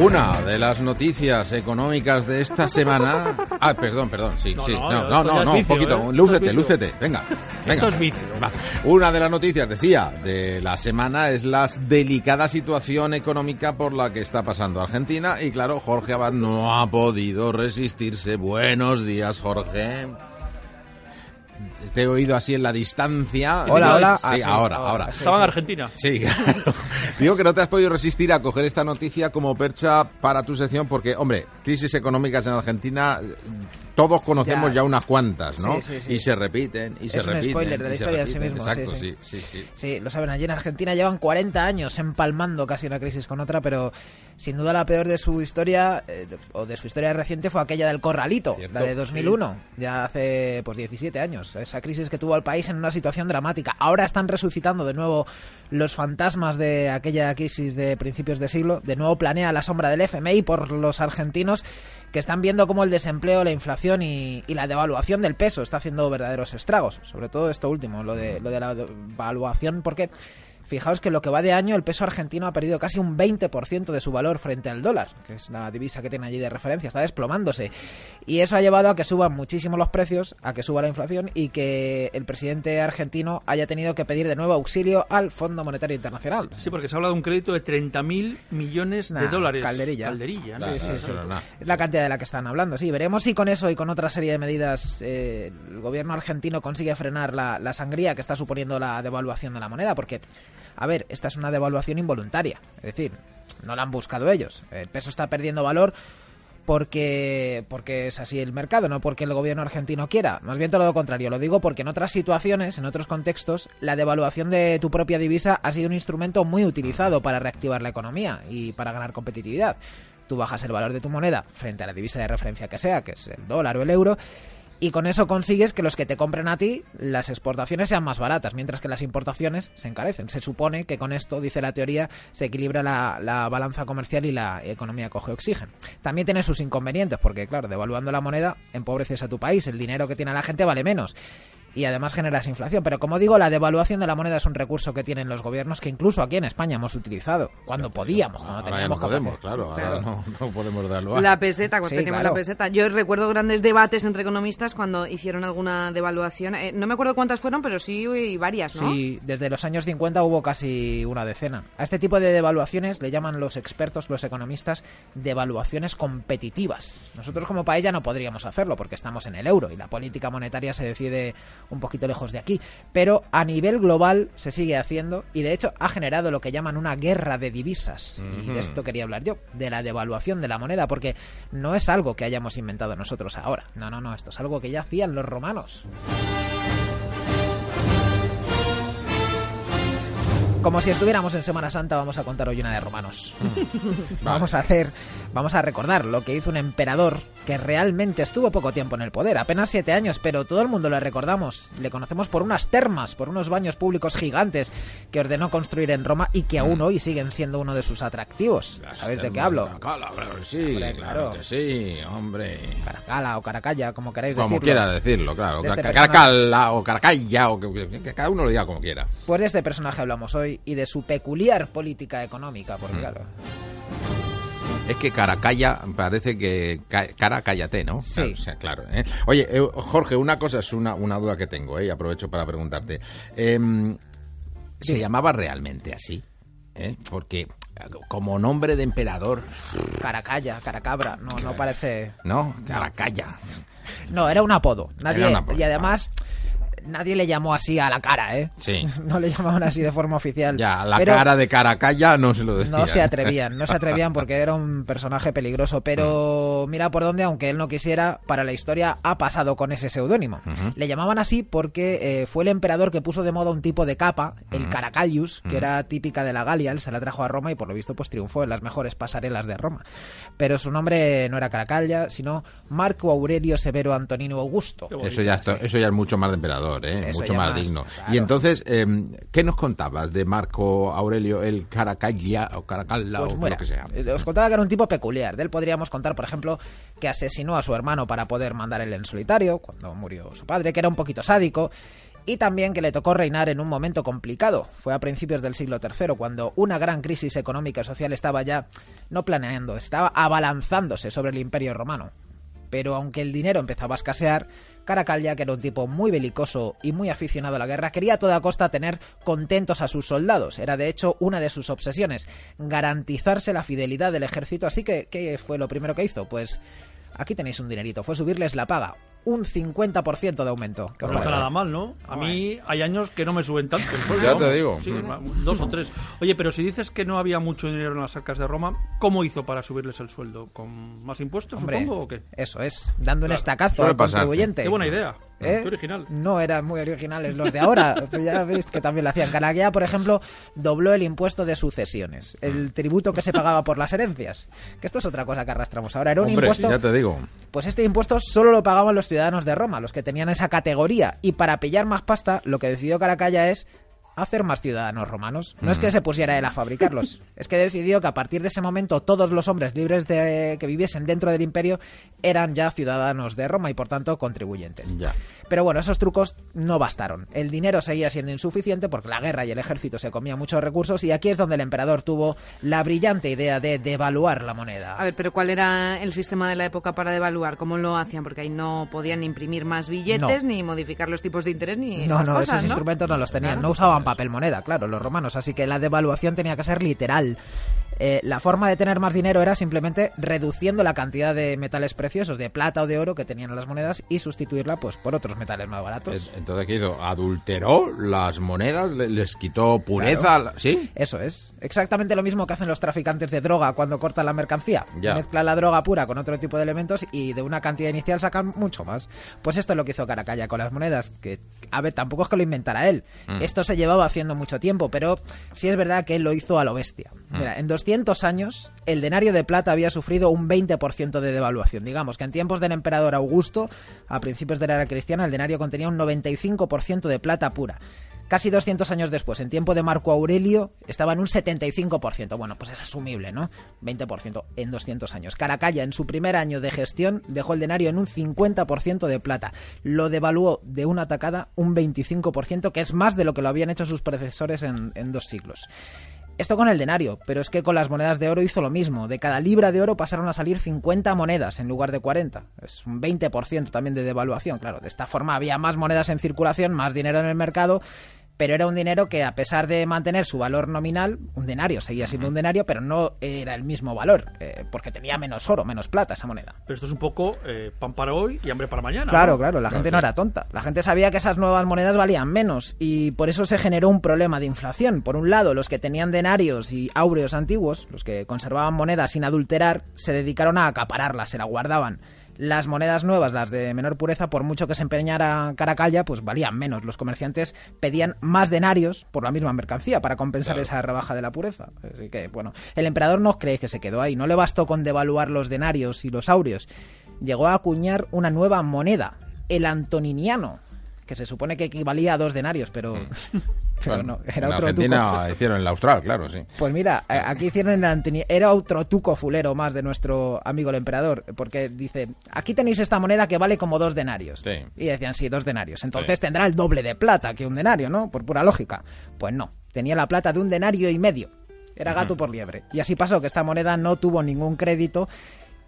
Una de las noticias económicas de esta semana. Ah, perdón, perdón, sí, No, sí. no, No, no, no, un poquito. ¿eh? Lúcete, lúcete. Venga, venga. Esto es vicio. Una de las noticias, decía, de la semana es la delicada situación económica por la que está pasando Argentina. Y claro, Jorge Abad no ha podido resistirse. Buenos días, Jorge. Te he oído así en la distancia. Hola, hola. Sí, Ah, sí, ahora, ahora, ahora. sí. Estaba en Argentina. Sí, claro. Digo que no te has podido resistir a coger esta noticia como percha para tu sección porque, hombre, crisis económicas en Argentina, todos conocemos ya, Ya. unas cuantas, ¿no? Sí, sí, sí. Y se repiten, y se Es un repiten. spoiler de la historia sí repiten. mismo, Exacto, sí, sí, sí. sí. Lo saben, allí en Argentina llevan 40 años empalmando casi una crisis con otra, pero sin duda la peor de su historia, eh, o de su historia reciente, fue aquella del Corralito, Cierto, la de 2001, ya hace pues 17 años. Esa crisis que tuvo al país en una situación dramática. Ahora están resucitando de nuevo los fantasmas de aquella crisis de principios de siglo. De nuevo planea la sombra del FMI por los argentinos que están viendo cómo el desempleo, la inflación y, y la devaluación del peso está haciendo verdaderos estragos. Sobre todo esto último, lo de, lo de la devaluación, porque fijaos que lo que va de año el peso argentino ha perdido casi un 20% de su valor frente al dólar, que es la divisa que tiene allí de referencia, está desplomándose. Y eso ha llevado a que suban muchísimo los precios, a que suba la inflación y que el presidente argentino haya tenido que pedir de nuevo auxilio al Fondo Monetario Internacional. Sí, porque se habla de un crédito de 30.000 millones de Nah, dólares. calderilla. Calderilla, ¿no? Sí, sí, sí. no, no. Es la cantidad de la que están hablando, sí. Veremos si con eso y con otra serie de medidas eh, el gobierno argentino consigue frenar la, la sangría que está suponiendo la devaluación de la moneda, porque, a ver, esta es una devaluación involuntaria. Es decir, no la han buscado ellos. El peso está perdiendo valor porque porque es así el mercado, no porque el gobierno argentino quiera. Más bien todo lo contrario. Lo digo porque en otras situaciones, en otros contextos, la devaluación de tu propia divisa ha sido un instrumento muy utilizado para reactivar la economía y para ganar competitividad. Tú bajas el valor de tu moneda frente a la divisa de referencia que sea, que es el dólar o el euro, y con eso consigues que los que te compren a ti las exportaciones sean más baratas, mientras que las importaciones se encarecen. Se supone que con esto, dice la teoría, se equilibra la, la balanza comercial y la economía coge oxígeno. También tiene sus inconvenientes, porque claro, devaluando la moneda empobreces a tu país, el dinero que tiene la gente vale menos. Y además generas inflación. Pero como digo, la devaluación de la moneda es un recurso que tienen los gobiernos que incluso aquí en España hemos utilizado. Cuando podíamos, cuando Ahora ya teníamos no podemos, claro, ahora no, no podemos darlo. La peseta, cuando Sí, teníamos claro. la peseta. Yo recuerdo grandes debates entre economistas cuando hicieron alguna devaluación. Eh, no me acuerdo cuántas fueron, pero sí y varias, ¿no? Sí, desde los años 50 hubo casi una decena. A este tipo de devaluaciones le llaman los expertos, los economistas, devaluaciones competitivas. Nosotros como país ya no podríamos hacerlo porque estamos en el euro y la política monetaria se decide un poquito lejos de aquí. Pero a nivel global se sigue haciendo y de hecho ha generado lo que llaman una guerra de divisas. Y de esto quería hablar yo, de la devaluación de la moneda, porque no es algo que hayamos inventado nosotros ahora. No, no, no, esto es algo que ya hacían los romanos. Como si estuviéramos en Semana Santa, vamos a contar hoy una de romanos. Vamos a hacer, vamos a recordar lo que hizo un emperador que realmente estuvo poco tiempo en el poder, apenas siete años, pero todo el mundo le recordamos. Le conocemos por unas termas, por unos baños públicos gigantes que ordenó construir en Roma y que aún hoy siguen siendo uno de sus atractivos. ¿Sabéis de qué hablo? Caracala, claro, sí, Hombre, claro claro. que sí, hombre. Caracala o Caracalla, como queráis Como decirlo. quiera decirlo, claro. Este Ca- personaje. Caracalla o Caracalla, o que cada uno lo diga como quiera. Pues de este personaje hablamos hoy y de su peculiar política económica, porque claro, Es que Caracalla parece que ca- cara cállate, ¿no? Sí. Claro, o sea, claro. ¿eh? Oye, eh, Jorge, una cosa es una, una duda que tengo, ¿eh? y aprovecho para preguntarte. Em, ¿Se Sí. llamaba realmente así? ¿Eh? Porque como nombre de emperador, Caracalla, Caracabra, no, no parece... ¿no? Caracalla. No, era un apodo. Nadie, Era un apodo, y además, nadie le llamó así a la cara, ¿eh? Sí. No le llamaban así de forma oficial. Ya, la Pero cara de Caracalla no se lo decía. No se atrevían, no se atrevían porque era un personaje peligroso. Pero mira por dónde, aunque él no quisiera, para la historia ha pasado con ese seudónimo. Le llamaban así porque eh, fue el emperador que puso de moda un tipo de capa, el Caracallius, que era típica de la Galia. Él se la trajo a Roma y por lo visto pues triunfó en las mejores pasarelas de Roma. Pero su nombre no era Caracalla, sino Marco Aurelio Severo Antonino Augusto. Eso ya, está- eso ya es mucho más de emperador, ¿eh? Eso mucho más, más, digno. claro. Y entonces, eh, ¿qué nos contabas de Marco Aurelio, el Caracalla o Caracalla Pues o mira, lo que sea? eh, Os contaba que era un tipo peculiar. De él podríamos contar, por ejemplo, que asesinó a su hermano para poder mandar él en solitario, cuando murió su padre, que era un poquito sádico. Y también que le tocó reinar en un momento complicado. Fue a principios del siglo III, cuando una gran crisis económica y social estaba ya, no planeando, estaba abalanzándose sobre el imperio romano. Pero aunque el dinero empezaba a escasear, Caracalla, que era un tipo muy belicoso y muy aficionado a la guerra, quería a toda costa tener contentos a sus soldados. Era de hecho una de sus obsesiones, garantizarse la fidelidad del ejército. Así que, ¿qué fue lo primero que hizo? Pues aquí tenéis un dinerito, fue subirles la paga. Un 50% de aumento. ¿Qué os No está nada mal, ¿no? A mí hay años que no me suben tanto. el sueldo, Ya te digo. Sí, Mm. dos o tres. Oye, pero si dices que no había mucho dinero en las arcas de Roma, ¿cómo hizo para subirles el sueldo? ¿Con más impuestos, Hombre, supongo, o qué? Eso es, dando un Claro, estacazo suele al contribuyente. Qué buena idea. ¿Eh? Qué original. No eran muy originales los de ahora. Ya veis que también lo hacían. Canaguea, por ejemplo, dobló el impuesto de sucesiones, el tributo que se pagaba por las herencias. Que esto es otra cosa que arrastramos ahora. Era un Hombre, impuesto. ya te digo. Pues este impuesto solo lo pagaban los ciudadanos de Roma, los que tenían esa categoría. Y para pillar más pasta, lo que decidió Caracalla es hacer más ciudadanos romanos. No es que se pusiera él a fabricarlos, es que decidió que a partir de ese momento todos los hombres libres de que viviesen dentro del imperio eran ya ciudadanos de Roma y por tanto contribuyentes. Ya. Pero bueno, esos trucos no bastaron. El dinero seguía siendo insuficiente porque la guerra y el ejército se comían muchos recursos y aquí es donde el emperador tuvo la brillante idea de devaluar la moneda. A ver, pero ¿cuál era el sistema de la época para devaluar? ¿Cómo lo hacían? Porque ahí no podían imprimir más billetes, No. ni modificar los tipos de interés, ni No, esas no, cosas, esos ¿no? instrumentos no los tenían. Claro. No usaban papel moneda, claro, los romanos. Así que la devaluación tenía que ser literal. Eh, la forma de tener más dinero era simplemente reduciendo la cantidad de metales preciosos, de plata o de oro que tenían las monedas y sustituirla pues por otros metales más baratos. Es- entonces, ¿qué hizo? ¿Adulteró las monedas? ¿Le- ¿Les quitó pureza? Claro. ¿Sí? Eso es. Exactamente lo mismo que hacen los traficantes de droga cuando cortan la mercancía. Ya. Mezclan la droga pura con otro tipo de elementos y de una cantidad inicial sacan mucho más. Pues esto es lo que hizo Caracalla con las monedas. Que, a ver, tampoco es que lo inventara él. Mm. Esto se llevaba haciendo mucho tiempo, pero sí es verdad que él lo hizo a lo bestia. Mm. Mira, en 200 años, el denario de plata había sufrido un 20% de devaluación. Digamos que en tiempos del emperador Augusto, a principios de la era cristiana, el denario contenía un 95% de plata pura. Casi 200 años después, en tiempo de Marco Aurelio, estaba en un 75%. Bueno, pues es asumible, ¿no? 20% en 200 años. Caracalla, en su primer año de gestión, dejó el denario en un 50% de plata. Lo devaluó de una tacada un 25%, que es más de lo que lo habían hecho sus predecesores en dos siglos. Esto con el denario, pero es que con las monedas de oro hizo lo mismo. De cada libra de oro pasaron a salir 50 monedas en lugar de 40. Es un 20% también de devaluación, claro. De esta forma había más monedas en circulación, más dinero en el mercado, pero era un dinero que a pesar de mantener su valor nominal, un denario seguía siendo un denario, pero no era el mismo valor, eh, porque tenía menos oro, menos plata esa moneda. Pero esto es un poco eh, pan para hoy y hambre para mañana. Claro, ¿no? claro, la gente no era tonta. La gente sabía que esas nuevas monedas valían menos y por eso se generó un problema de inflación. Por un lado, los que tenían denarios y áureos antiguos, los que conservaban monedas sin adulterar, se dedicaron a acapararlas, se la guardaban. Las monedas nuevas, las de menor pureza, por mucho que se empeñara Caracalla, pues valían menos. Los comerciantes pedían más denarios por la misma mercancía para compensar Claro. esa rebaja de la pureza. Así que, bueno, el emperador no cree que se quedó ahí. No le bastó con devaluar los denarios y los áureos. Llegó a acuñar una nueva moneda, el antoniniano, que se supone que equivalía a dos denarios, pero, pero Bueno, no, era en otro Argentina tuco. hicieron el austral, claro, sí. Pues mira, eh, aquí hicieron el antoni- era otro tuco fulero más de nuestro amigo el emperador, porque dice, aquí tenéis esta moneda que vale como dos denarios. Sí. Y decían, sí, dos denarios. Entonces Sí. tendrá el doble de plata que un denario, ¿no? Por pura lógica. Pues no, tenía la plata de un denario y medio. Era gato por liebre. Y así pasó que esta moneda no tuvo ningún crédito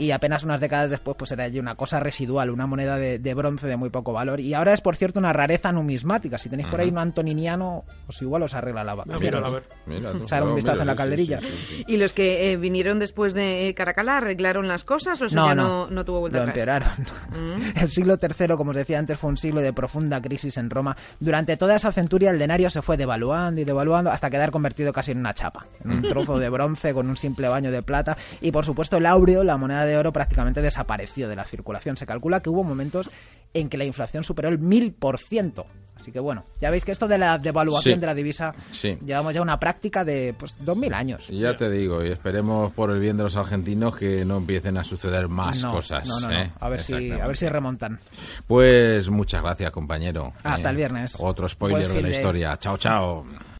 y apenas unas décadas después pues era allí una cosa residual, una moneda de, de bronce de muy poco valor. Y ahora es, por cierto, una rareza numismática. Si tenéis por ahí un antoniniano, pues igual os arregla la vaca. Mírala, a ver. Mira. Echar un Oh, vistazo mira, en la calderilla. sí, sí, sí. ¿Y los que eh, vinieron después de eh, Caracalla arreglaron las cosas o eso ya no, no tuvo vuelta lo atrás? empeoraron. Mm. El siglo III, como os decía antes, fue un siglo de profunda crisis en Roma. Durante toda esa centuria el denario se fue devaluando y devaluando hasta quedar convertido casi en una chapa, en un trozo de bronce con un simple baño de plata. Y por supuesto el áureo, la moneda de oro, prácticamente desapareció de la circulación. Se calcula que hubo momentos en que la inflación superó el mil por ciento. Así que bueno, ya veis que esto de la devaluación Sí. de la divisa Sí. llevamos ya una práctica de pues dos mil años. Y Ya te digo, y esperemos por el bien de los argentinos que no empiecen a suceder más no, cosas. no, no, no. ¿eh? A ver si a ver si remontan. Pues muchas gracias, compañero. Hasta Eh, el viernes. Otro spoiler de la de- historia. Chao, chao.